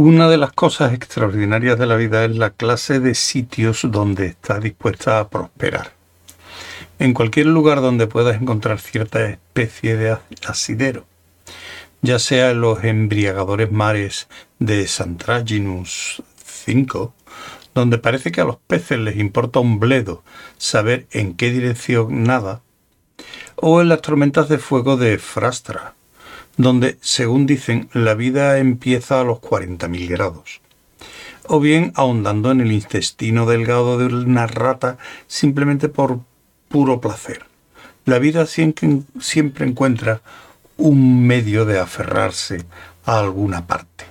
Una de las cosas extraordinarias de la vida es la clase de sitios donde está dispuesta a prosperar. En cualquier lugar donde puedas encontrar cierta especie de asidero, ya sea en los embriagadores mares de Santraginus 5, donde parece que a los peces les importa un bledo saber en qué dirección nada, o en las tormentas de fuego de Frastra, donde, según dicen, la vida empieza a los 40.000 grados. O bien ahondando en el intestino delgado de una rata simplemente por puro placer. La vida siempre, encuentra un medio de aferrarse a alguna parte.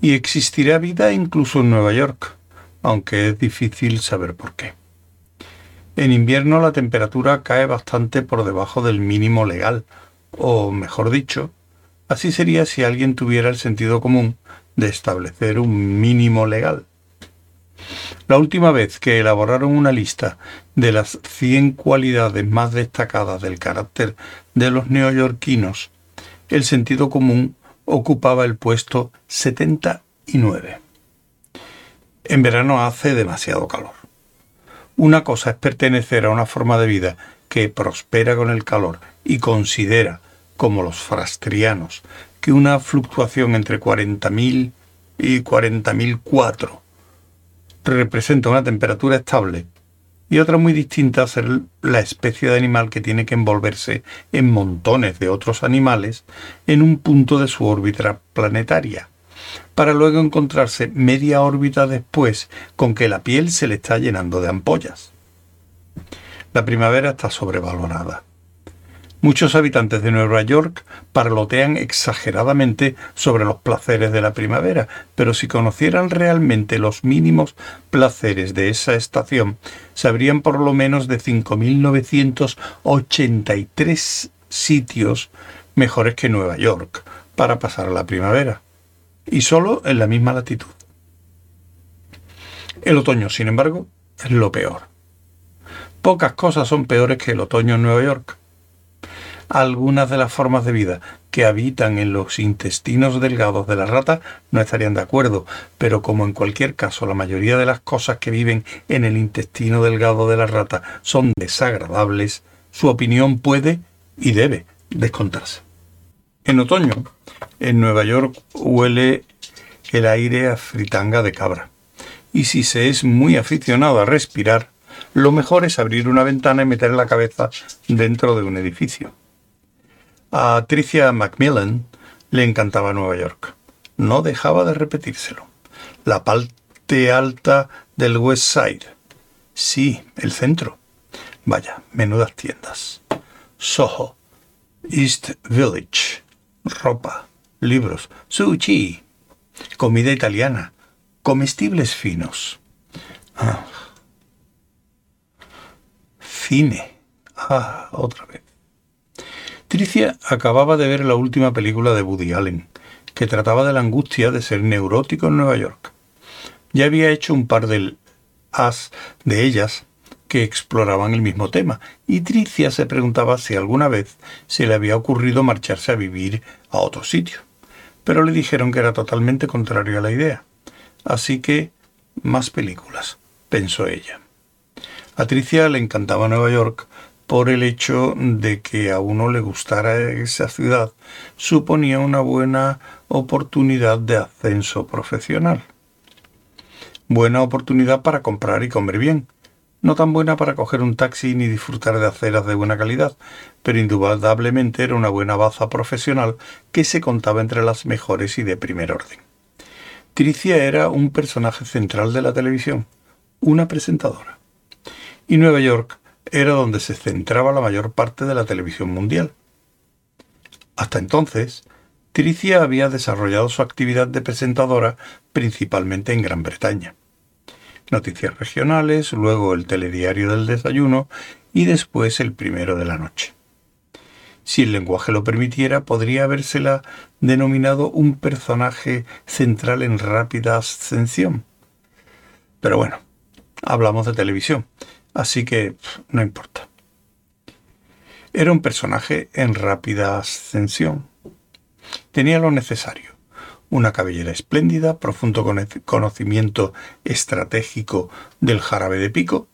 Y existirá vida incluso en Nueva York, aunque es difícil saber por qué. En invierno la temperatura cae bastante por debajo del mínimo legal, o mejor dicho, así sería si alguien tuviera el sentido común de establecer un mínimo legal. La última vez que elaboraron una lista de las 100 cualidades más destacadas del carácter de los neoyorquinos, el sentido común ocupaba el puesto 79. En verano hace demasiado calor. Una cosa es pertenecer a una forma de vida que prospera con el calor y considera, como los frastrianos, que una fluctuación entre 40.000 y 40.004 representa una temperatura estable y otra muy distinta ser la especie de animal que tiene que envolverse en montones de otros animales en un punto de su órbita planetaria, para luego encontrarse media órbita después con que la piel se le está llenando de ampollas. La primavera está sobrevalorada. Muchos habitantes de Nueva York parlotean exageradamente sobre los placeres de la primavera, pero si conocieran realmente los mínimos placeres de esa estación, sabrían por lo menos de 5.983 sitios mejores que Nueva York para pasar la primavera, y solo en la misma latitud. El otoño, sin embargo, es lo peor. Pocas cosas son peores que el otoño en Nueva York algunas de las formas de vida que habitan en los intestinos delgados de la rata no estarían de acuerdo, pero como en cualquier caso la mayoría de las cosas que viven en el intestino delgado de la rata son desagradables, su opinión puede y debe descontarse. En otoño, en Nueva York huele el aire a fritanga de cabra. Y si se es muy aficionado a respirar, lo mejor es abrir una ventana y meter la cabeza dentro de un edificio. A Tricia Macmillan le encantaba Nueva York. No dejaba de repetírselo. La parte alta del West Side. Sí, el centro. Vaya, menudas tiendas. Soho, East Village, ropa, libros, sushi, comida italiana, comestibles finos. Ah. Cine. Ah, otra vez. Tricia acababa de ver la última película de Woody Allen, que trataba de la angustia de ser neurótico en Nueva York. Ya había hecho un par de as de ellas que exploraban el mismo tema, y Tricia se preguntaba si alguna vez se le había ocurrido marcharse a vivir a otro sitio. Pero le dijeron que era totalmente contrario a la idea. Así que, más películas, pensó ella. A Tricia le encantaba Nueva York por el hecho de que a uno le gustara esa ciudad, suponía una buena oportunidad de ascenso profesional. Buena oportunidad para comprar y comer bien. No tan buena para coger un taxi ni disfrutar de aceras de buena calidad, pero indudablemente era una buena baza profesional que se contaba entre las mejores y de primer orden. Tricia era un personaje central de la televisión, una presentadora. Y Nueva York era donde se centraba la mayor parte de la televisión mundial. Hasta entonces, Tricia había desarrollado su actividad de presentadora principalmente en Gran Bretaña. Noticias regionales, luego el telediario del desayuno y después el primero de la noche. Si el lenguaje lo permitiera, podría habérsela denominado un personaje central en rápida ascensión. Pero bueno, hablamos de televisión, así que no importa. Era un personaje en rápida ascensión. Tenía lo necesario, una cabellera espléndida, profundo conocimiento estratégico del jarabe de pico,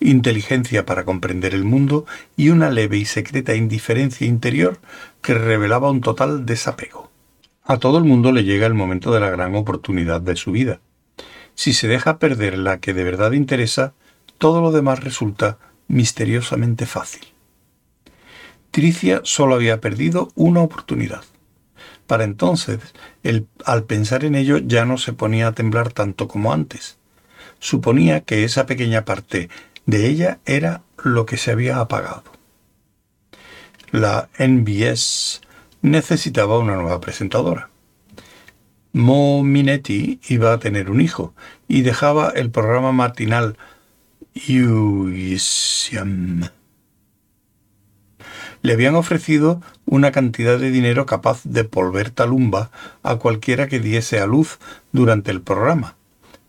inteligencia para comprender el mundo y una leve y secreta indiferencia interior que revelaba un total desapego. A todo el mundo le llega el momento de la gran oportunidad de su vida. Si se deja perder la que de verdad interesa, todo lo demás resulta misteriosamente fácil. Tricia solo había perdido una oportunidad. Para entonces, al pensar en ello ya no se ponía a temblar tanto como antes. Suponía que esa pequeña parte de ella era lo que se había apagado. La NBS necesitaba una nueva presentadora. Mo Minetti iba a tener un hijo y dejaba el programa matinal Le habían ofrecido una cantidad de dinero capaz de volver talumba a cualquiera que diese a luz durante el programa,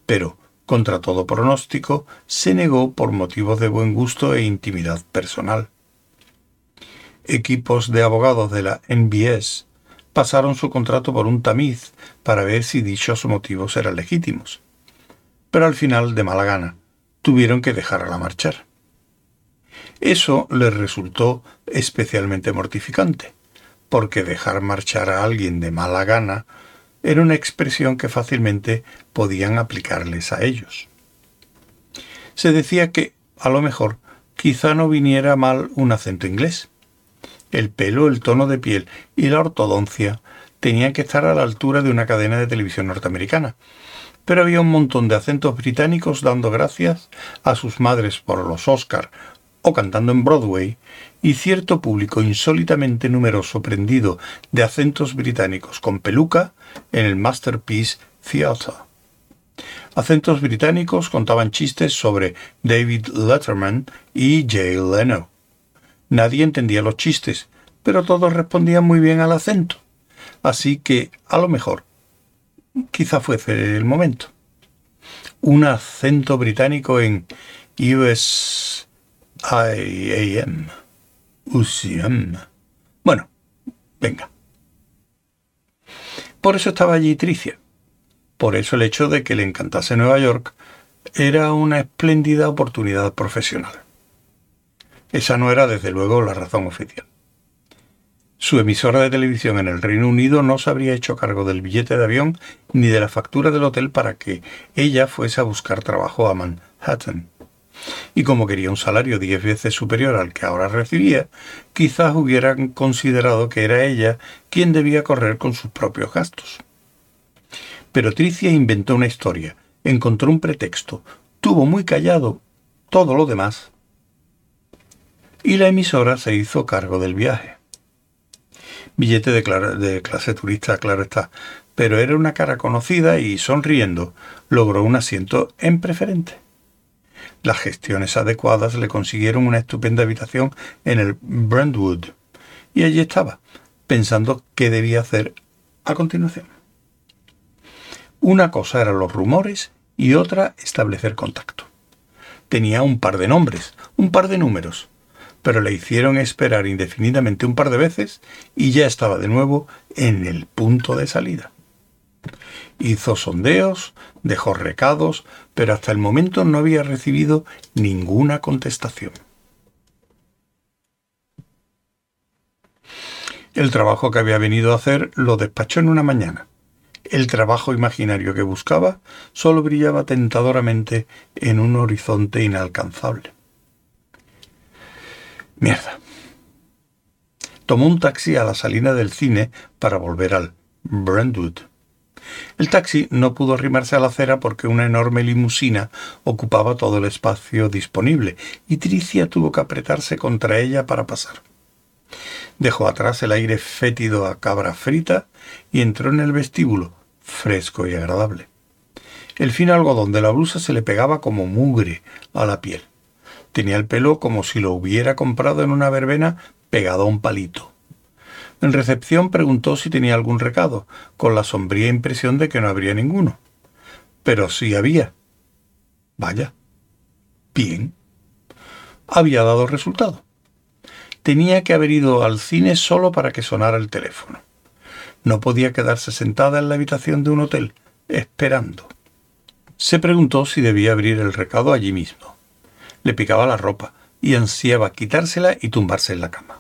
pero contra todo pronóstico, se negó por motivos de buen gusto e intimidad personal. Equipos de abogados de la NBS pasaron su contrato por un tamiz para ver si dichos motivos eran legítimos. Pero al final, de mala gana, tuvieron que dejarla marchar. Eso les resultó especialmente mortificante, porque dejar marchar a alguien de mala gana era una expresión que fácilmente podían aplicarles a ellos. Se decía que, a lo mejor, quizá no viniera mal un acento inglés. El pelo, el tono de piel y la ortodoncia tenían que estar a la altura de una cadena de televisión norteamericana, pero había un montón de acentos británicos dando gracias a sus madres por los Oscar o cantando en Broadway, y cierto público insólitamente numeroso prendido de acentos británicos con peluca en el Masterpiece Theatre. Acentos británicos contaban chistes sobre David Letterman y Jay Leno. Nadie entendía los chistes, pero todos respondían muy bien al acento. Así que, a lo mejor, quizá fuese el momento. Un acento británico en US IAM. UCM. Bueno, venga. Por eso estaba allí Tricia. Por eso el hecho de que le encantase Nueva York era una espléndida oportunidad profesional. Esa no era desde luego la razón oficial. Su emisora de televisión en el Reino Unido no se habría hecho cargo del billete de avión ni de la factura del hotel para que ella fuese a buscar trabajo a Manhattan y como quería un salario diez veces superior al que ahora recibía, quizás hubieran considerado que era ella quien debía correr con sus propios gastos. Pero Tricia inventó una historia, encontró un pretexto, tuvo muy callado todo lo demás, y la emisora se hizo cargo del viaje. Billete de, clase turista, claro está, pero era una cara conocida y, sonriendo, logró un asiento en preferente. Las gestiones adecuadas le consiguieron una estupenda habitación en el Brentwood. Y allí estaba, pensando qué debía hacer a continuación. Una cosa eran los rumores y otra establecer contacto. Tenía un par de nombres, un par de números, pero le hicieron esperar indefinidamente un par de veces y ya estaba de nuevo en el punto de salida. Hizo sondeos, dejó recados, pero hasta el momento no había recibido ninguna contestación. El trabajo que había venido a hacer lo despachó en una mañana. El trabajo imaginario que buscaba solo brillaba tentadoramente en un horizonte inalcanzable. Mierda. Tomó un taxi a la salida del cine para volver al Brentwood. El taxi no pudo arrimarse a la acera porque una enorme limusina ocupaba todo el espacio disponible y Tricia tuvo que apretarse contra ella para pasar. Dejó atrás el aire fétido a cabra frita y entró en el vestíbulo, fresco y agradable. El fino algodón de la blusa se le pegaba como mugre a la piel. Tenía el pelo como si lo hubiera comprado en una verbena pegado a un palito. En recepción preguntó si tenía algún recado, con la sombría impresión de que no habría ninguno. Pero sí había. Vaya. Bien. Había dado resultado. Tenía que haber ido al cine solo para que sonara el teléfono. No podía quedarse sentada en la habitación de un hotel, esperando. Se preguntó si debía abrir el recado allí mismo. Le picaba la ropa y ansiaba quitársela y tumbarse en la cama.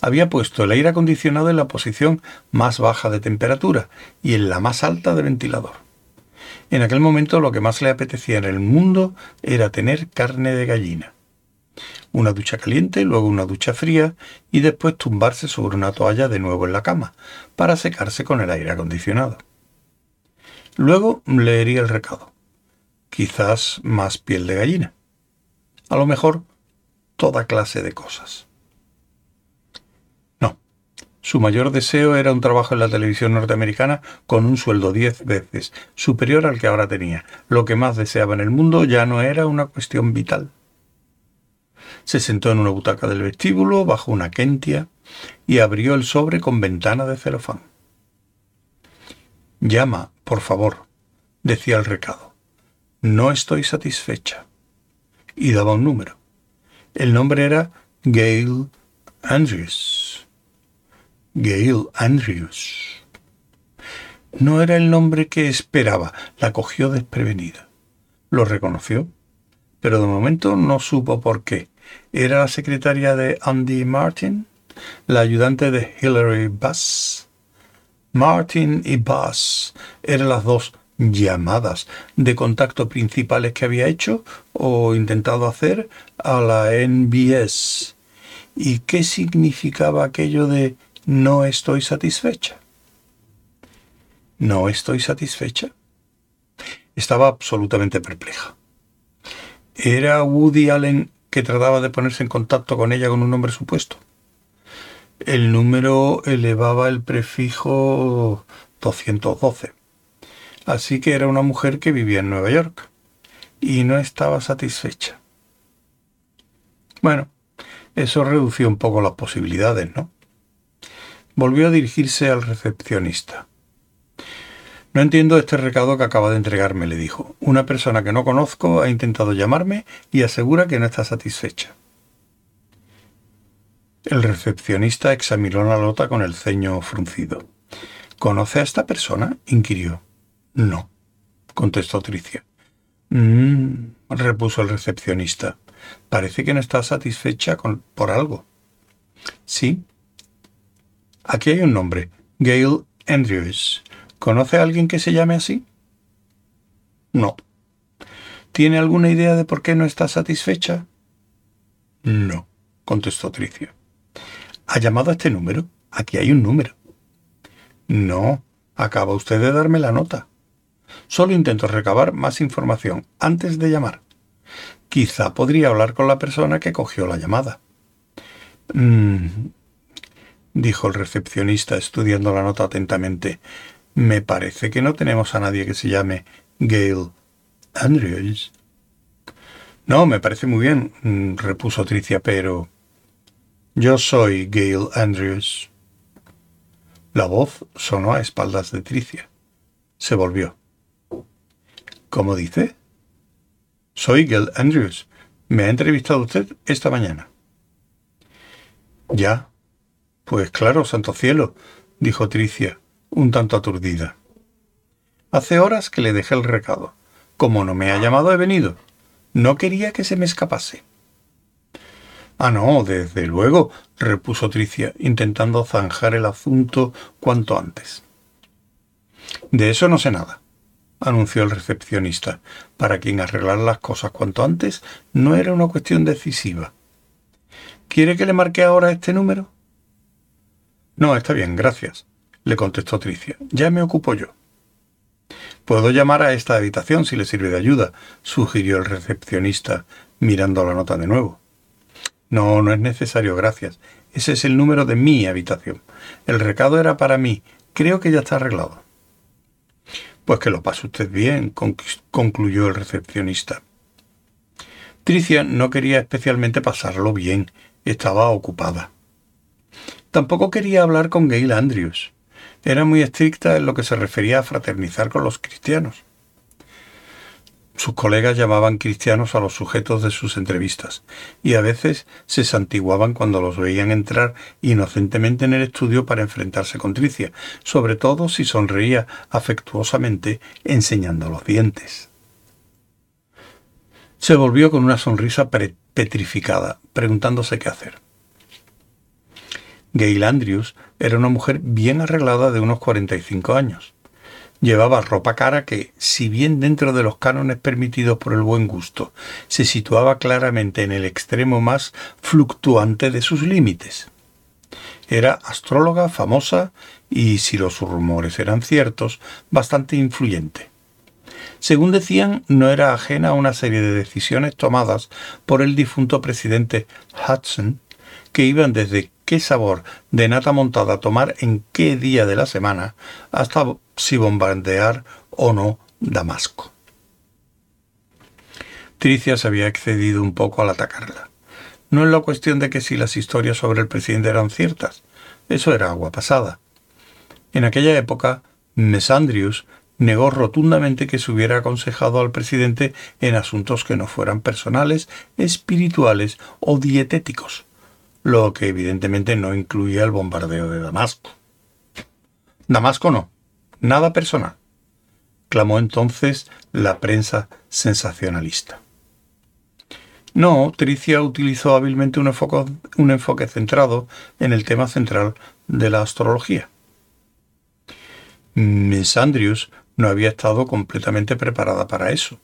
Había puesto el aire acondicionado en la posición más baja de temperatura y en la más alta de ventilador. En aquel momento lo que más le apetecía en el mundo era tener carne de gallina. Una ducha caliente, luego una ducha fría y después tumbarse sobre una toalla de nuevo en la cama para secarse con el aire acondicionado. Luego leería el recado. Quizás más piel de gallina. A lo mejor toda clase de cosas. No. Su mayor deseo era un trabajo en la televisión norteamericana con un sueldo diez veces superior al que ahora tenía. Lo que más deseaba en el mundo ya no era una cuestión vital. Se sentó en una butaca del vestíbulo bajo una kentia y abrió el sobre con ventana de celofán. Llama, por favor, decía el recado. No estoy satisfecha. Y daba un número. El nombre era Gail Andrews. Gail Andrews. No era el nombre que esperaba. La cogió desprevenida. Lo reconoció, pero de momento no supo por qué. Era la secretaria de Andy Martin, la ayudante de Hillary Bass. Martin y Bass eran las dos llamadas de contacto principales que había hecho o intentado hacer a la NBS. ¿Y qué significaba aquello de no estoy satisfecha? ¿No estoy satisfecha? Estaba absolutamente perpleja. ¿Era Woody Allen que trataba de ponerse en contacto con ella con un nombre supuesto? El número elevaba el prefijo 212. Así que era una mujer que vivía en Nueva York y no estaba satisfecha. Bueno, eso redució un poco las posibilidades, ¿no? Volvió a dirigirse al recepcionista. No entiendo este recado que acaba de entregarme, le dijo. Una persona que no conozco ha intentado llamarme y asegura que no está satisfecha. El recepcionista examinó la nota con el ceño fruncido. ¿Conoce a esta persona? inquirió. No, contestó Tricia. Mmm, repuso el recepcionista. Parece que no está satisfecha con, por algo. Sí. Aquí hay un nombre. Gail Andrews. ¿Conoce a alguien que se llame así? No. ¿Tiene alguna idea de por qué no está satisfecha? No, contestó Tricia. ¿Ha llamado a este número? Aquí hay un número. No, acaba usted de darme la nota. Solo intento recabar más información antes de llamar. Quizá podría hablar con la persona que cogió la llamada. Mm, dijo el recepcionista estudiando la nota atentamente. Me parece que no tenemos a nadie que se llame Gail Andrews. No, me parece muy bien, mm, repuso Tricia, pero... Yo soy Gail Andrews. La voz sonó a espaldas de Tricia. Se volvió. ¿Cómo dice? Soy Gil Andrews. Me ha entrevistado usted esta mañana. Ya. Pues claro, santo cielo, dijo Tricia, un tanto aturdida. Hace horas que le dejé el recado. Como no me ha llamado, he venido. No quería que se me escapase. Ah, no, desde luego, repuso Tricia, intentando zanjar el asunto cuanto antes. De eso no sé nada anunció el recepcionista, para quien arreglar las cosas cuanto antes no era una cuestión decisiva. ¿Quiere que le marque ahora este número? No, está bien, gracias, le contestó Tricia. Ya me ocupo yo. Puedo llamar a esta habitación si le sirve de ayuda, sugirió el recepcionista, mirando la nota de nuevo. No, no es necesario, gracias. Ese es el número de mi habitación. El recado era para mí. Creo que ya está arreglado. Pues que lo pase usted bien, concluyó el recepcionista. Tricia no quería especialmente pasarlo bien, estaba ocupada. Tampoco quería hablar con Gail Andrews. Era muy estricta en lo que se refería a fraternizar con los cristianos. Sus colegas llamaban cristianos a los sujetos de sus entrevistas y a veces se santiguaban cuando los veían entrar inocentemente en el estudio para enfrentarse con Tricia, sobre todo si sonreía afectuosamente enseñando los dientes. Se volvió con una sonrisa petrificada, preguntándose qué hacer. Gail Andrews era una mujer bien arreglada de unos 45 años. Llevaba ropa cara que, si bien dentro de los cánones permitidos por el buen gusto, se situaba claramente en el extremo más fluctuante de sus límites. Era astróloga famosa y, si los rumores eran ciertos, bastante influyente. Según decían, no era ajena a una serie de decisiones tomadas por el difunto presidente Hudson, que iban desde qué sabor de nata montada tomar en qué día de la semana hasta si bombardear o no Damasco. Tricia se había excedido un poco al atacarla. No es la cuestión de que si las historias sobre el presidente eran ciertas, eso era agua pasada. En aquella época, Mesandrius negó rotundamente que se hubiera aconsejado al presidente en asuntos que no fueran personales, espirituales o dietéticos, lo que evidentemente no incluía el bombardeo de Damasco. Damasco no, nada personal, clamó entonces la prensa sensacionalista. No, Tricia utilizó hábilmente un enfoque, centrado en el tema central de la astrología. Miss Andrews no había estado completamente preparada para eso.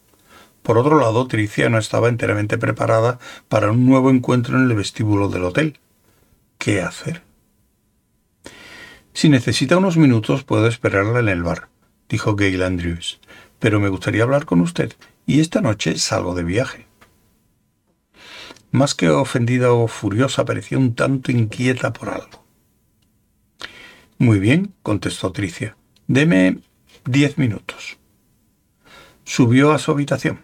Por otro lado, Tricia no estaba enteramente preparada para un nuevo encuentro en el vestíbulo del hotel. ¿Qué hacer? Si necesita unos minutos, puedo esperarla en el bar, dijo Gail Andrews, pero me gustaría hablar con usted, y esta noche salgo de viaje. Más que ofendida o furiosa, parecía un tanto inquieta por algo. Muy bien, contestó Tricia. Deme diez minutos. Subió a su habitación.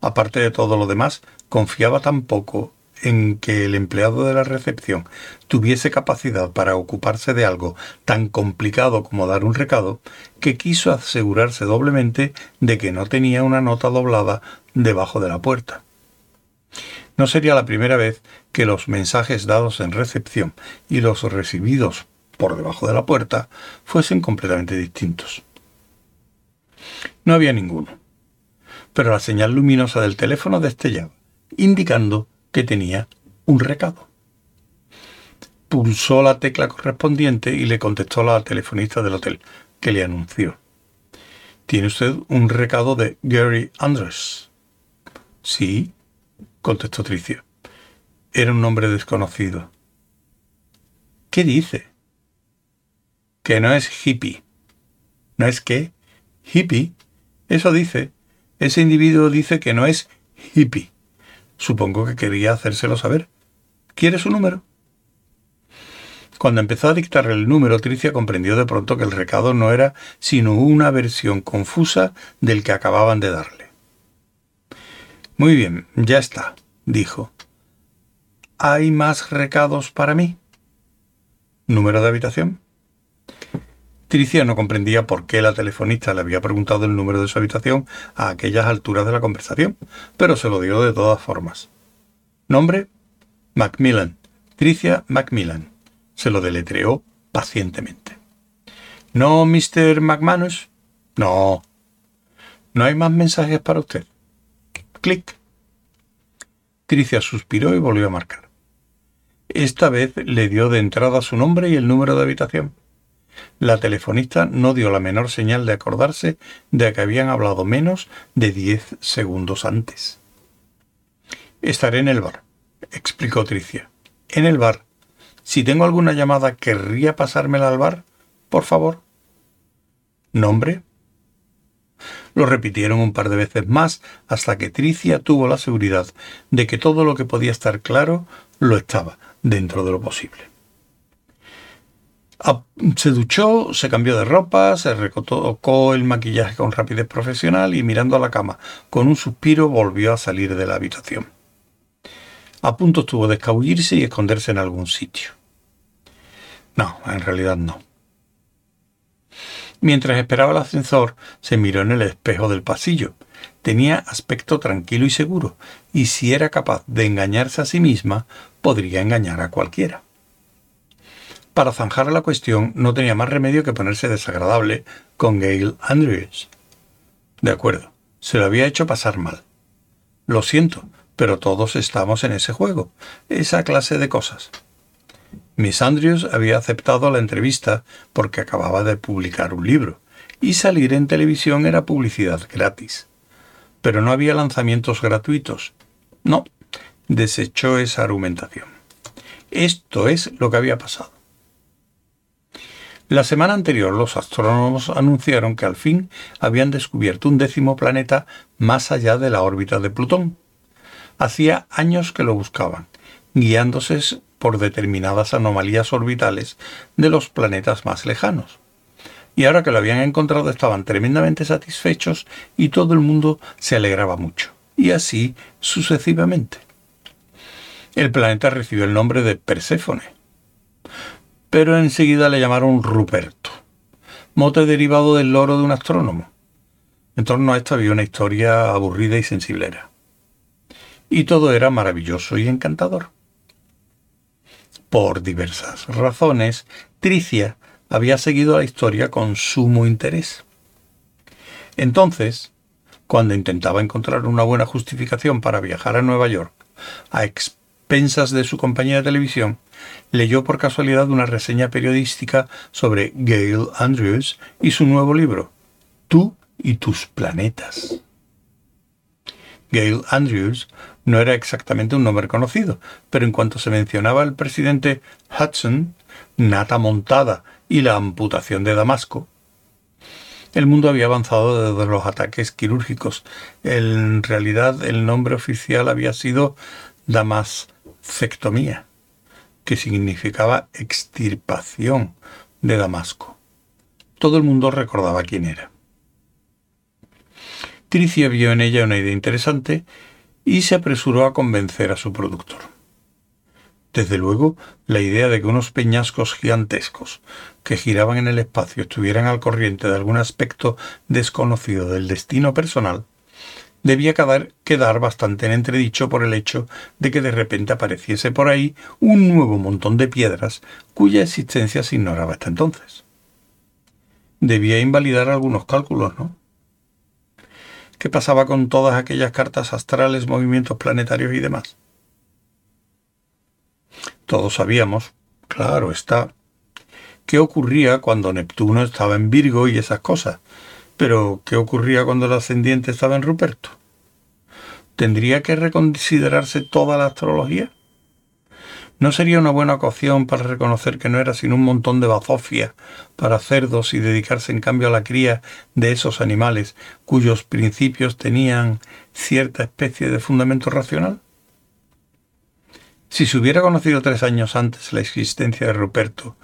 Aparte de todo lo demás, confiaba tan poco en que el empleado de la recepción tuviese capacidad para ocuparse de algo tan complicado como dar un recado, que quiso asegurarse doblemente de que no tenía una nota doblada debajo de la puerta. No sería la primera vez que los mensajes dados en recepción y los recibidos por debajo de la puerta fuesen completamente distintos. No había ninguno, pero la señal luminosa del teléfono destellaba, indicando que tenía un recado. Pulsó la tecla correspondiente y le contestó la telefonista del hotel, que le anunció. Tiene usted un recado de Gary Andrews. Sí, contestó Tricia. Era un nombre desconocido. ¿Qué dice? Que no es hippie. ¿No es qué? Hippie. Eso dice. Ese individuo dice que no es hippie. Supongo que quería hacérselo saber. ¿Quiere su número? Cuando empezó a dictar el número, Tricia comprendió de pronto que el recado no era sino una versión confusa del que acababan de darle. Muy bien, ya está, dijo. ¿Hay más recados para mí? ¿Número de habitación? Tricia no comprendía por qué la telefonista le había preguntado el número de su habitación a aquellas alturas de la conversación, pero se lo dio de todas formas. ¿Nombre? Macmillan. Tricia Macmillan. Se lo deletreó pacientemente. ¿No, Mr. McManus? No. ¿No hay más mensajes para usted? Clic. Tricia suspiró y volvió a marcar. Esta vez le dio de entrada su nombre y el número de habitación. La telefonista no dio la menor señal de acordarse de que habían hablado menos de diez segundos antes. Estaré en el bar, explicó Tricia. En el bar. Si tengo alguna llamada, ¿querría pasármela al bar? Por favor. ¿Nombre? Lo repitieron un par de veces más hasta que Tricia tuvo la seguridad de que todo lo que podía estar claro lo estaba dentro de lo posible. Ah, se duchó, se cambió de ropa, se recotocó el maquillaje con rapidez profesional y mirando a la cama con un suspiro volvió a salir de la habitación. A punto estuvo de escabullirse y esconderse en algún sitio. No, en realidad no. Mientras esperaba el ascensor, se miró en el espejo del pasillo. Tenía aspecto tranquilo y seguro, y si era capaz de engañarse a sí misma, podría engañar a cualquiera. Para zanjar la cuestión, no tenía más remedio que ponerse desagradable con Gail Andrews. De acuerdo, se lo había hecho pasar mal. Lo siento, pero todos estamos en ese juego, esa clase de cosas. Miss Andrews había aceptado la entrevista porque acababa de publicar un libro, y salir en televisión era publicidad gratis. Pero no había lanzamientos gratuitos. No, desechó esa argumentación. Esto es lo que había pasado. La semana anterior los astrónomos anunciaron que al fin habían descubierto un décimo planeta más allá de la órbita de Plutón. Hacía años que lo buscaban, guiándose por determinadas anomalías orbitales de los planetas más lejanos. Y ahora que lo habían encontrado estaban tremendamente satisfechos y todo el mundo se alegraba mucho. Y así sucesivamente. El planeta recibió el nombre de Perséfone. Pero enseguida le llamaron Ruperto, mote derivado del loro de un astrónomo. En torno a esto había una historia aburrida y sensiblera. Y todo era maravilloso y encantador. Por diversas razones, Tricia había seguido la historia con sumo interés. Entonces, cuando intentaba encontrar una buena justificación para viajar a Nueva York, a expensas de su compañía de televisión, leyó por casualidad una reseña periodística sobre Gail Andrews y su nuevo libro, Tú y tus planetas. Gail Andrews no era exactamente un nombre conocido, pero en cuanto se mencionaba el presidente Hudson, Nata Montada y la amputación de Damasco, el mundo había avanzado desde los ataques quirúrgicos. En realidad el nombre oficial había sido damascectomía, que significaba extirpación de Damasco. Todo el mundo recordaba quién era. Tricia vio en ella una idea interesante y se apresuró a convencer a su productor. Desde luego, la idea de que unos peñascos gigantescos que giraban en el espacio estuvieran al corriente de algún aspecto desconocido del destino personal debía quedar, bastante en entredicho por el hecho de que de repente apareciese por ahí un nuevo montón de piedras cuya existencia se ignoraba hasta entonces. Debía invalidar algunos cálculos, ¿no? ¿Qué pasaba con todas aquellas cartas astrales, movimientos planetarios y demás? Todos sabíamos, claro está, qué ocurría cuando Neptuno estaba en Virgo y esas cosas, pero ¿qué ocurría cuando el ascendiente estaba en Ruperto? ¿Tendría que reconsiderarse toda la astrología? ¿No sería una buena ocasión para reconocer que no era sino un montón de bazofia para cerdos y dedicarse en cambio a la cría de esos animales cuyos principios tenían cierta especie de fundamento racional? Si se hubiera conocido tres años antes la existencia de Ruperto,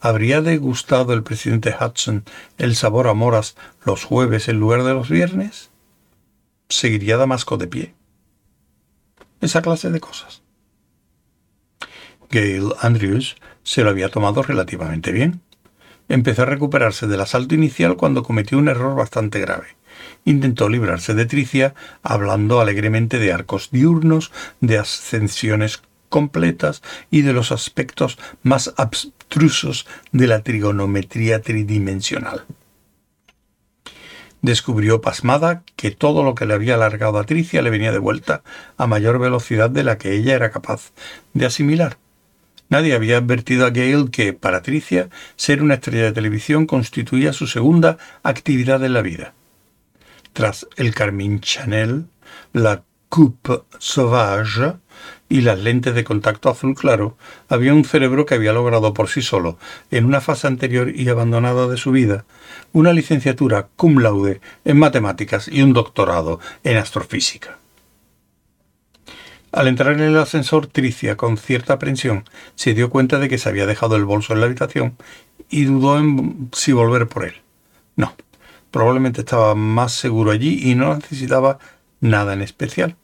¿habría degustado el presidente Hudson el sabor a moras los jueves en lugar de los viernes? ¿Seguiría Damasco de pie? Esa clase de cosas. Gail Andrews se lo había tomado relativamente bien. Empezó a recuperarse del asalto inicial cuando cometió un error bastante grave. Intentó librarse de Tricia hablando alegremente de arcos diurnos, de ascensiones completas y de los aspectos más abstrusos de la trigonometría tridimensional. Descubrió pasmada que todo lo que le había alargado a Tricia le venía de vuelta a mayor velocidad de la que ella era capaz de asimilar Nadie había advertido a Gale que, para Tricia, ser una estrella de televisión constituía su segunda actividad en la vida. Tras el Carmine Chanel, la Coupe Sauvage y las lentes de contacto azul claro, había un cerebro que había logrado por sí solo, en una fase anterior y abandonada de su vida, una licenciatura cum laude en matemáticas y un doctorado en astrofísica. Al entrar en el ascensor, Tricia, con cierta aprensión, se dio cuenta de que se había dejado el bolso en la habitación y dudó en si volver por él. No, probablemente estaba más seguro allí y no necesitaba nada en especial.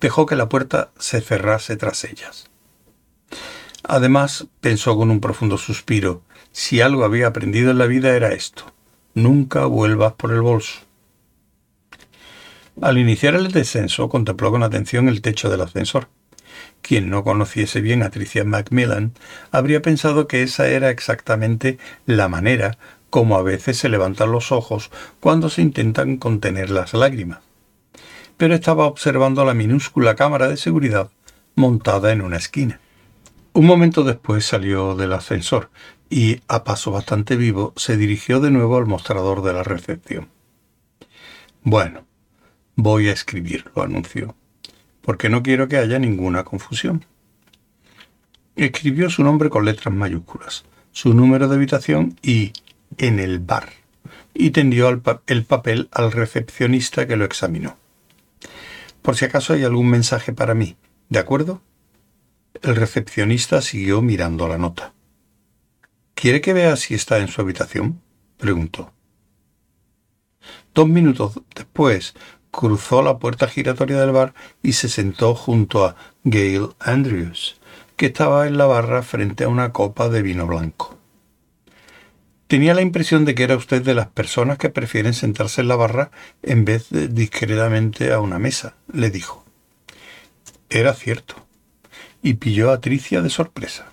Dejó que la puerta se cerrase tras ellas. Además, pensó con un profundo suspiro, si algo había aprendido en la vida era esto. Nunca vuelvas por el bolso. Al iniciar el descenso, contempló con atención el techo del ascensor. Quien no conociese bien a Tricia Macmillan habría pensado que esa era exactamente la manera como a veces se levantan los ojos cuando se intentan contener las lágrimas. Pero estaba observando la minúscula cámara de seguridad montada en una esquina. Un momento después salió del ascensor y, a paso bastante vivo, se dirigió de nuevo al mostrador de la recepción. Bueno, voy a escribirlo, anunció, porque no quiero que haya ninguna confusión. Escribió su nombre con letras mayúsculas, su número de habitación y en el bar, y tendió el papel al recepcionista que lo examinó. Por si acaso hay algún mensaje para mí, ¿de acuerdo? El recepcionista siguió mirando la nota. ¿Quiere que vea si está en su habitación? preguntó. Dos minutos después cruzó la puerta giratoria del bar y se sentó junto a Gail Andrews, que estaba en la barra frente a una copa de vino blanco. Tenía la impresión de que era usted de las personas que prefieren sentarse en la barra en vez de discretamente a una mesa, le dijo. Era cierto, y pilló a Tricia de sorpresa.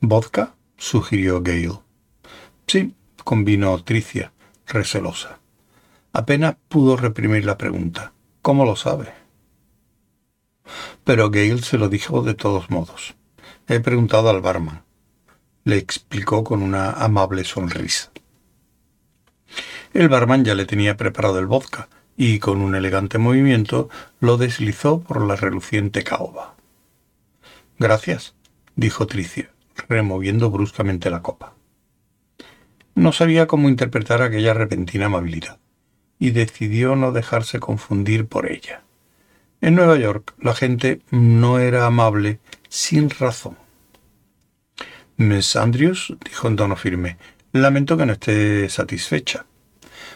¿Vodka? sugirió Gale. Sí, convino Tricia, recelosa. Apenas pudo reprimir la pregunta. ¿Cómo lo sabe? Pero Gale se lo dijo de todos modos. He preguntado al barman le explicó con una amable sonrisa. El barman ya le tenía preparado el vodka y con un elegante movimiento lo deslizó por la reluciente caoba. Gracias, dijo Tricia, removiendo bruscamente la copa. No sabía cómo interpretar aquella repentina amabilidad y decidió no dejarse confundir por ella. En Nueva York la gente no era amable sin razón. Miss Andrews, dijo en tono firme, lamento que no esté satisfecha.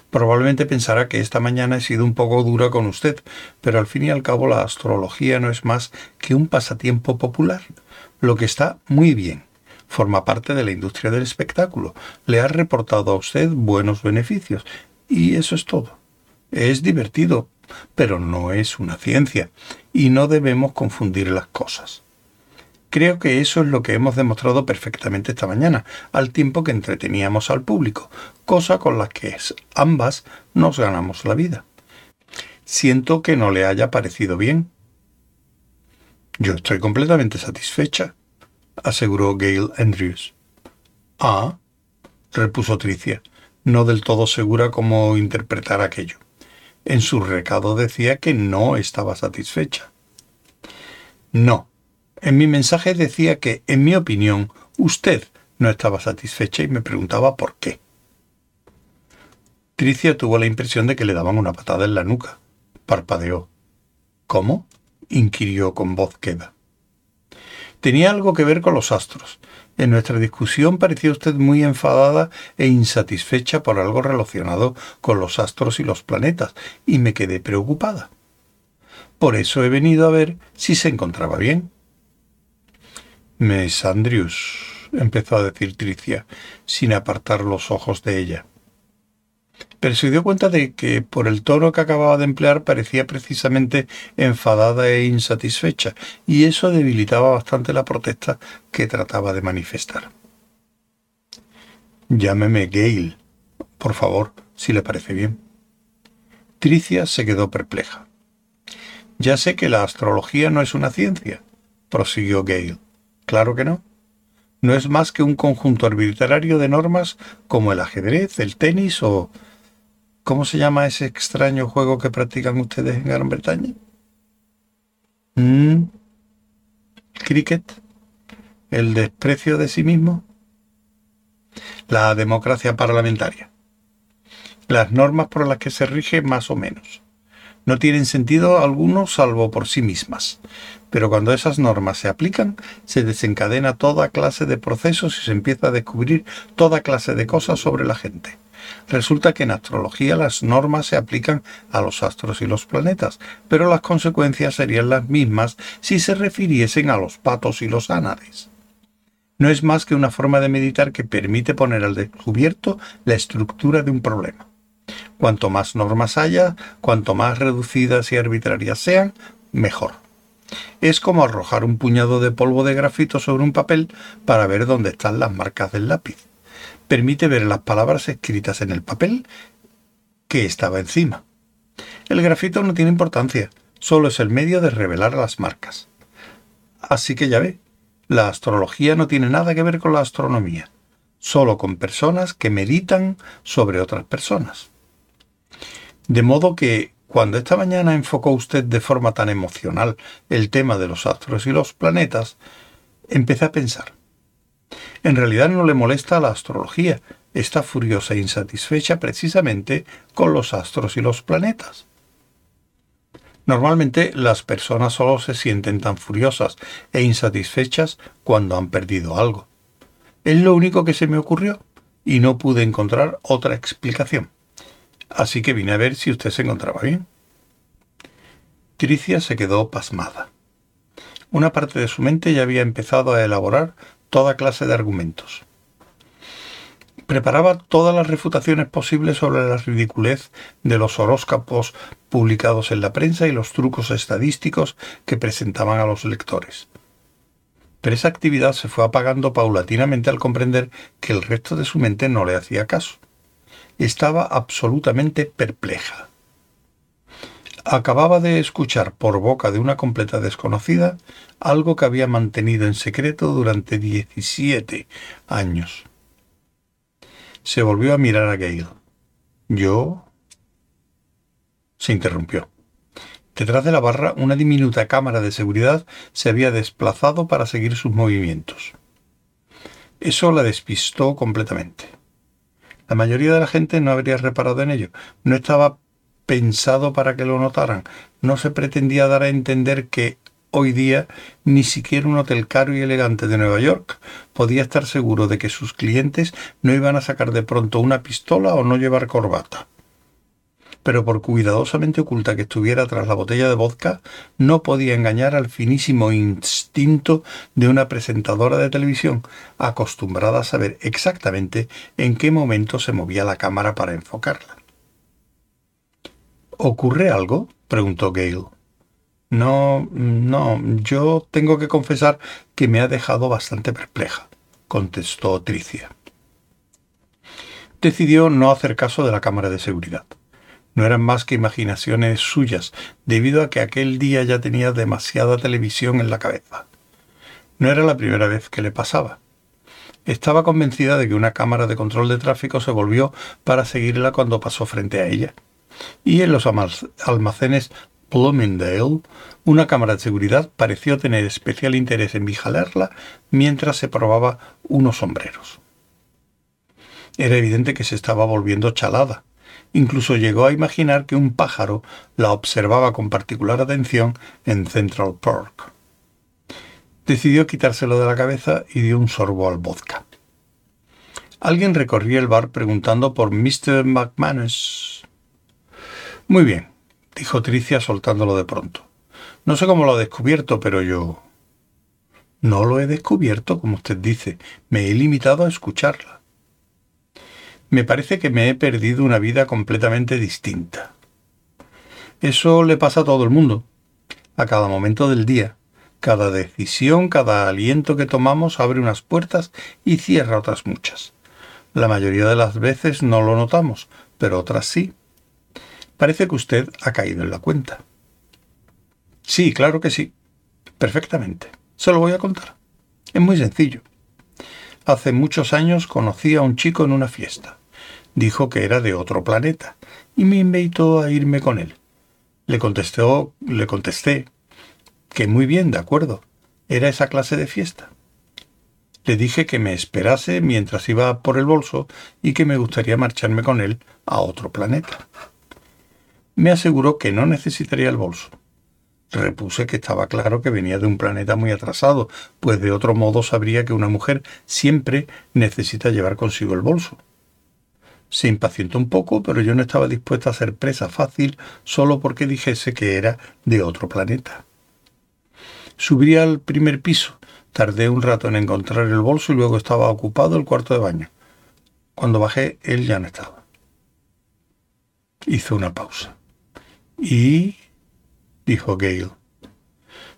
Probablemente pensará que esta mañana he sido un poco dura con usted, pero al fin y al cabo la astrología no es más que un pasatiempo popular, lo que está muy bien. Forma parte de la industria del espectáculo. Le ha reportado a usted buenos beneficios. Y eso es todo. Es divertido, pero no es una ciencia, y no debemos confundir las cosas. Creo que eso es lo que hemos demostrado perfectamente esta mañana, al tiempo que entreteníamos al público, cosa con la que ambas nos ganamos la vida. Siento que no le haya parecido bien. Yo estoy completamente satisfecha, aseguró Gail Andrews. Ah, repuso Tricia, no del todo segura cómo interpretar aquello. En su recado decía que no estaba satisfecha. No, en mi mensaje decía que, en mi opinión, usted no estaba satisfecha y me preguntaba por qué. Tricia tuvo la impresión de que le daban una patada en la nuca. Parpadeó. ¿Cómo? inquirió con voz queda. Tenía algo que ver con los astros. En nuestra discusión parecía usted muy enfadada e insatisfecha por algo relacionado con los astros y los planetas, y me quedé preocupada. Por eso he venido a ver si se encontraba bien. Miss Andrews, empezó a decir Tricia, sin apartar los ojos de ella. Pero se dio cuenta de que por el tono que acababa de emplear parecía precisamente enfadada e insatisfecha, y eso debilitaba bastante la protesta que trataba de manifestar. Llámeme Gail, por favor, si le parece bien. Tricia se quedó perpleja. Ya sé que la astrología no es una ciencia, prosiguió Gale. Claro que no. No es más que un conjunto arbitrario de normas como el ajedrez, el tenis o... ¿Cómo se llama ese extraño juego que practican ustedes en Gran Bretaña? ¿Mm? ¿Cricket? ¿El desprecio de sí mismo? La democracia parlamentaria. Las normas por las que se rige más o menos. No tienen sentido alguno salvo por sí mismas pero cuando esas normas se aplican, se desencadena toda clase de procesos y se empieza a descubrir toda clase de cosas sobre la gente. Resulta que en astrología las normas se aplican a los astros y los planetas, pero las consecuencias serían las mismas si se refiriesen a los patos y los ánades. No es más que una forma de meditar que permite poner al descubierto la estructura de un problema. Cuanto más normas haya, cuanto más reducidas y arbitrarias sean, mejor. Es como arrojar un puñado de polvo de grafito sobre un papel para ver dónde están las marcas del lápiz. Permite ver las palabras escritas en el papel que estaba encima. El grafito no tiene importancia, solo es el medio de revelar las marcas. Así que ya ve, la astrología no tiene nada que ver con la astronomía, solo con personas que meditan sobre otras personas. De modo que cuando esta mañana enfocó usted de forma tan emocional el tema de los astros y los planetas, empecé a pensar. En realidad no le molesta la astrología, está furiosa e insatisfecha precisamente con los astros y los planetas. Normalmente las personas solo se sienten tan furiosas e insatisfechas cuando han perdido algo. Es lo único que se me ocurrió y no pude encontrar otra explicación. Así que vine a ver si usted se encontraba bien. Tricia se quedó pasmada. Una parte de su mente ya había empezado a elaborar toda clase de argumentos. Preparaba todas las refutaciones posibles sobre la ridiculez de los horóscopos publicados en la prensa y los trucos estadísticos que presentaban a los lectores. Pero esa actividad se fue apagando paulatinamente al comprender que el resto de su mente no le hacía caso. Estaba absolutamente perpleja. Acababa de escuchar por boca de una completa desconocida algo que había mantenido en secreto durante 17 años. Se volvió a mirar a Gale. Yo... Se interrumpió. Detrás de la barra, una diminuta cámara de seguridad se había desplazado para seguir sus movimientos. Eso la despistó completamente. La mayoría de la gente no habría reparado en ello. No estaba pensado para que lo notaran. No se pretendía dar a entender que hoy día ni siquiera un hotel caro y elegante de Nueva York podía estar seguro de que sus clientes no iban a sacar de pronto una pistola o no llevar corbata. Pero por cuidadosamente oculta que estuviera tras la botella de vodka, no podía engañar al finísimo instinto de una presentadora de televisión, acostumbrada a saber exactamente en qué momento se movía la cámara para enfocarla. ¿Ocurre algo? preguntó Gale. No, no, yo tengo que confesar que me ha dejado bastante perpleja, contestó Tricia. Decidió no hacer caso de la cámara de seguridad. No eran más que imaginaciones suyas, debido a que aquel día ya tenía demasiada televisión en la cabeza. No era la primera vez que le pasaba. Estaba convencida de que una cámara de control de tráfico se volvió para seguirla cuando pasó frente a ella. Y en los almacenes Bloomingdale, una cámara de seguridad pareció tener especial interés en vigilarla mientras se probaba unos sombreros. Era evidente que se estaba volviendo chalada. Incluso llegó a imaginar que un pájaro la observaba con particular atención en Central Park. Decidió quitárselo de la cabeza y dio un sorbo al vodka. Alguien recorría el bar preguntando por Mr. McManus. Muy bien, dijo Tricia soltándolo de pronto. No sé cómo lo ha descubierto, pero yo... No lo he descubierto, como usted dice. Me he limitado a escucharla. Me parece que me he perdido una vida completamente distinta. Eso le pasa a todo el mundo, a cada momento del día. Cada decisión, cada aliento que tomamos abre unas puertas y cierra otras muchas. La mayoría de las veces no lo notamos, pero otras sí. Parece que usted ha caído en la cuenta. Sí, claro que sí. Perfectamente. Se lo voy a contar. Es muy sencillo. Hace muchos años conocí a un chico en una fiesta. Dijo que era de otro planeta y me invitó a irme con él. Le contesté, le contesté que muy bien, de acuerdo. Era esa clase de fiesta. Le dije que me esperase mientras iba por el bolso y que me gustaría marcharme con él a otro planeta me aseguró que no necesitaría el bolso. Repuse que estaba claro que venía de un planeta muy atrasado, pues de otro modo sabría que una mujer siempre necesita llevar consigo el bolso. Se impacientó un poco, pero yo no estaba dispuesta a ser presa fácil solo porque dijese que era de otro planeta. Subí al primer piso, Tardé un rato en encontrar el bolso y luego estaba ocupado el cuarto de baño. Cuando bajé, él ya no estaba. Hizo una pausa. ¿Y? dijo Gale.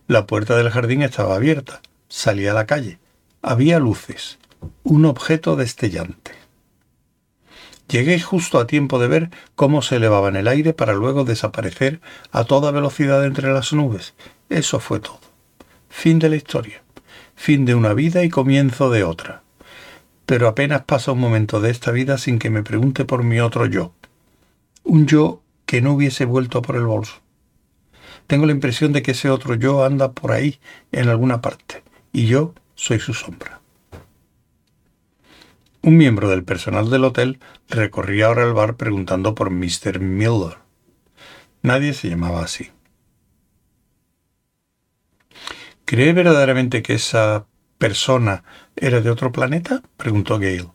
La puerta del jardín estaba abierta. Salí a la calle. Había luces. Un objeto destellante. Llegué justo a tiempo de ver cómo se elevaba en el aire para luego desaparecer a toda velocidad entre las nubes. Eso fue todo. Fin de la historia. Fin de una vida y comienzo de otra. Pero apenas pasa un momento de esta vida sin que me pregunte por mi otro yo. Un yo que no hubiese vuelto por el bolso. Tengo la impresión de que ese otro yo anda por ahí, en alguna parte, y yo soy su sombra. Un miembro del personal del hotel recorría ahora el bar preguntando por Mr. Miller. Nadie se llamaba así. ¿Cree verdaderamente que esa persona era de otro planeta? preguntó Gale.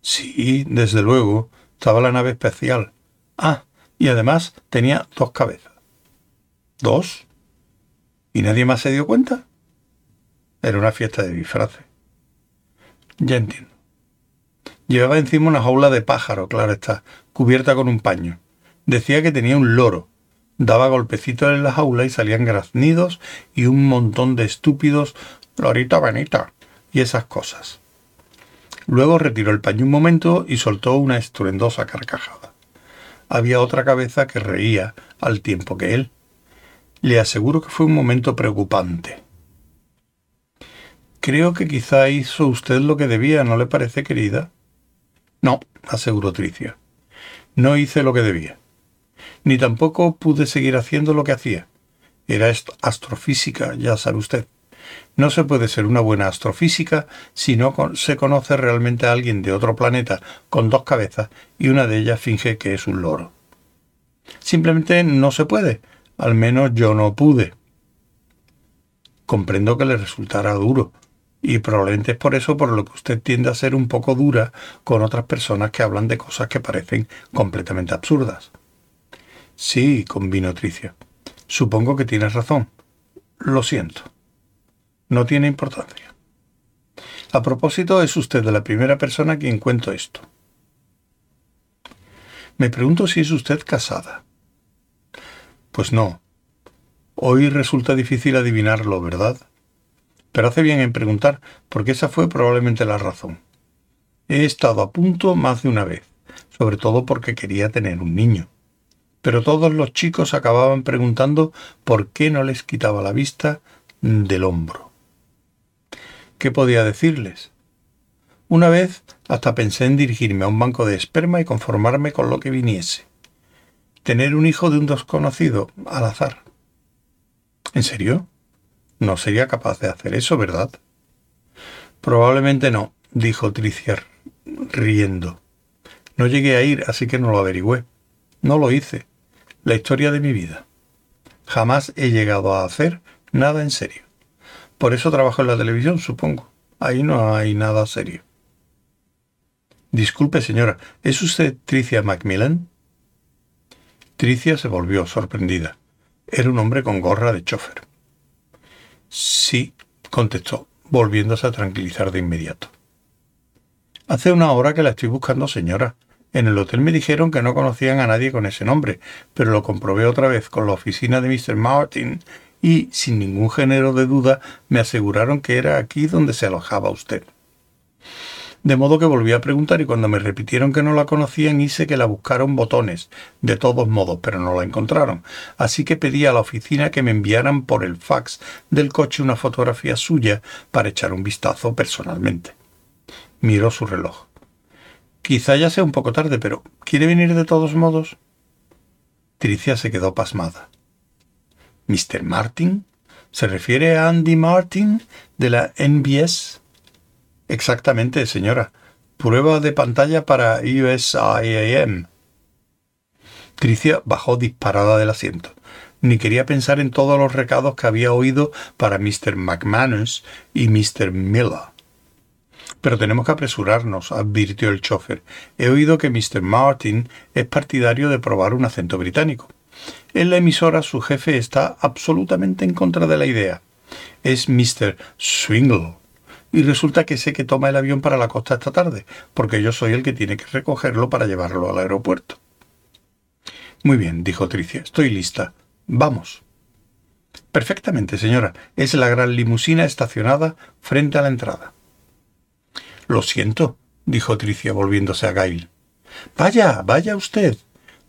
Sí, desde luego. Estaba la nave especial. Ah, y además tenía dos cabezas. ¿Dos? ¿Y nadie más se dio cuenta? Era una fiesta de disfraces. Ya entiendo. Llevaba encima una jaula de pájaro, claro está, cubierta con un paño. Decía que tenía un loro. Daba golpecitos en la jaula y salían graznidos y un montón de estúpidos Lorita Benita y esas cosas. Luego retiró el paño un momento y soltó una estruendosa carcajada. Había otra cabeza que reía al tiempo que él. Le aseguro que fue un momento preocupante. Creo que quizá hizo usted lo que debía, ¿no le parece, querida? No, aseguró Tricia. No hice lo que debía. Ni tampoco pude seguir haciendo lo que hacía. Era astrofísica, ya sabe usted. No se puede ser una buena astrofísica si no se conoce realmente a alguien de otro planeta con dos cabezas y una de ellas finge que es un loro. Simplemente no se puede. Al menos yo no pude. Comprendo que le resultará duro, y probablemente es por eso por lo que usted tiende a ser un poco dura con otras personas que hablan de cosas que parecen completamente absurdas. Sí, convino Tricia. Supongo que tienes razón. Lo siento. No tiene importancia. A propósito, es usted la primera persona a quien cuento esto. Me pregunto si es usted casada. Pues no. Hoy resulta difícil adivinarlo, ¿verdad? Pero hace bien en preguntar, porque esa fue probablemente la razón. He estado a punto más de una vez, sobre todo porque quería tener un niño. Pero todos los chicos acababan preguntando por qué no les quitaba la vista del hombro. ¿Qué podía decirles? Una vez hasta pensé en dirigirme a un banco de esperma y conformarme con lo que viniese. Tener un hijo de un desconocido, al azar. ¿En serio? No sería capaz de hacer eso, ¿verdad? Probablemente no, dijo Tricia riendo. No llegué a ir, así que no lo averigüé. No lo hice. La historia de mi vida. Jamás he llegado a hacer nada en serio. Por eso trabajo en la televisión, supongo. Ahí no hay nada serio. Disculpe, señora, ¿es usted Tricia Macmillan? Tricia se volvió sorprendida. Era un hombre con gorra de chofer. Sí, contestó, volviéndose a tranquilizar de inmediato. Hace una hora que la estoy buscando, señora. En el hotel me dijeron que no conocían a nadie con ese nombre, pero lo comprobé otra vez con la oficina de Mr. Martin y, sin ningún género de duda, me aseguraron que era aquí donde se alojaba usted. De modo que volví a preguntar y cuando me repitieron que no la conocían hice que la buscaron botones, de todos modos, pero no la encontraron. Así que pedí a la oficina que me enviaran por el fax del coche una fotografía suya para echar un vistazo personalmente. Miró su reloj. Quizá ya sea un poco tarde, pero ¿quiere venir de todos modos? Tricia se quedó pasmada. ¿Mr. Martin? ¿Se refiere a Andy Martin de la NBS? Exactamente, señora. Prueba de pantalla para USIAM. Tricia bajó disparada del asiento. Ni quería pensar en todos los recados que había oído para Mr. McManus y Mr. Miller. Pero tenemos que apresurarnos, advirtió el chofer. He oído que Mr. Martin es partidario de probar un acento británico. En la emisora su jefe está absolutamente en contra de la idea. Es Mr. Swingle. Y resulta que sé que toma el avión para la costa esta tarde, porque yo soy el que tiene que recogerlo para llevarlo al aeropuerto. Muy bien, dijo Tricia. Estoy lista. Vamos. Perfectamente, señora. Es la gran limusina estacionada frente a la entrada. Lo siento, dijo Tricia volviéndose a Gail. Vaya, vaya usted,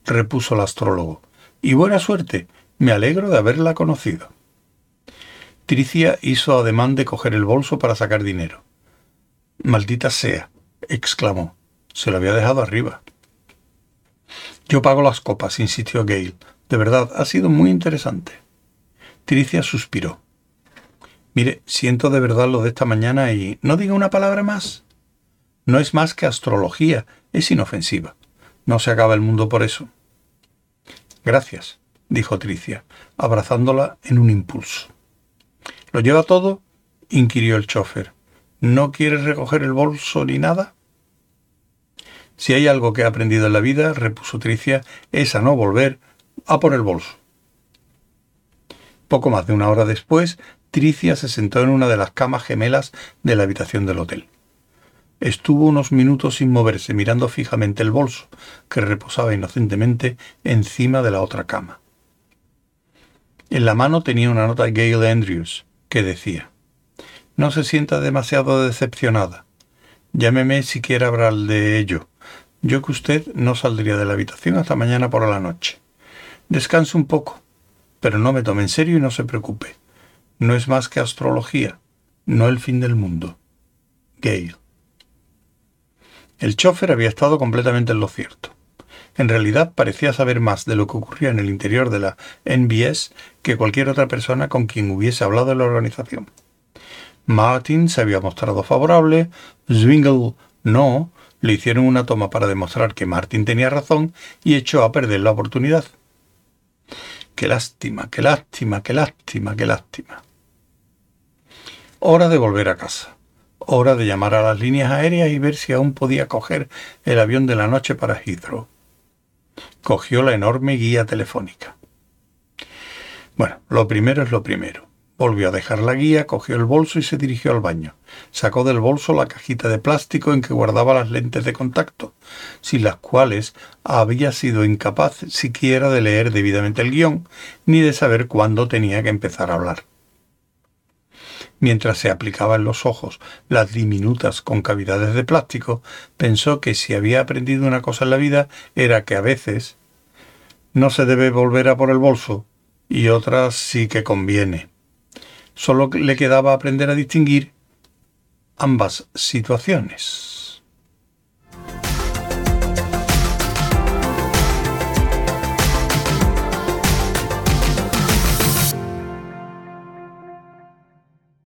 repuso el astrólogo. Y buena suerte. Me alegro de haberla conocido. Tricia hizo ademán de coger el bolso para sacar dinero. Maldita sea, exclamó. Se lo había dejado arriba. Yo pago las copas, insistió Gale. De verdad, ha sido muy interesante. Tricia suspiró. Mire, siento de verdad lo de esta mañana y no diga una palabra más. No es más que astrología, es inofensiva. No se acaba el mundo por eso. Gracias, dijo Tricia, abrazándola en un impulso. ¿Lo lleva todo? inquirió el chofer. ¿No quiere recoger el bolso ni nada? Si hay algo que he aprendido en la vida, repuso Tricia, es a no volver a por el bolso. Poco más de una hora después, Tricia se sentó en una de las camas gemelas de la habitación del hotel. Estuvo unos minutos sin moverse, mirando fijamente el bolso, que reposaba inocentemente encima de la otra cama. En la mano tenía una nota de Gail Andrews, que decía No se sienta demasiado decepcionada. Llámeme si quiere hablar de ello. Yo que usted no saldría de la habitación hasta mañana por la noche. Descanse un poco, pero no me tome en serio y no se preocupe. No es más que astrología, no el fin del mundo. Gail. El chofer había estado completamente en lo cierto. En realidad parecía saber más de lo que ocurría en el interior de la NBS que cualquier otra persona con quien hubiese hablado en la organización. Martin se había mostrado favorable, Zwingle no, le hicieron una toma para demostrar que Martin tenía razón y echó a perder la oportunidad. Qué lástima, qué lástima, qué lástima, qué lástima. Hora de volver a casa. Hora de llamar a las líneas aéreas y ver si aún podía coger el avión de la noche para Heathrow. Cogió la enorme guía telefónica. Bueno, lo primero es lo primero. Volvió a dejar la guía, cogió el bolso y se dirigió al baño. Sacó del bolso la cajita de plástico en que guardaba las lentes de contacto, sin las cuales había sido incapaz siquiera de leer debidamente el guion, ni de saber cuándo tenía que empezar a hablar mientras se aplicaba en los ojos las diminutas concavidades de plástico, pensó que si había aprendido una cosa en la vida era que a veces no se debe volver a por el bolso y otras sí que conviene. Solo le quedaba aprender a distinguir ambas situaciones.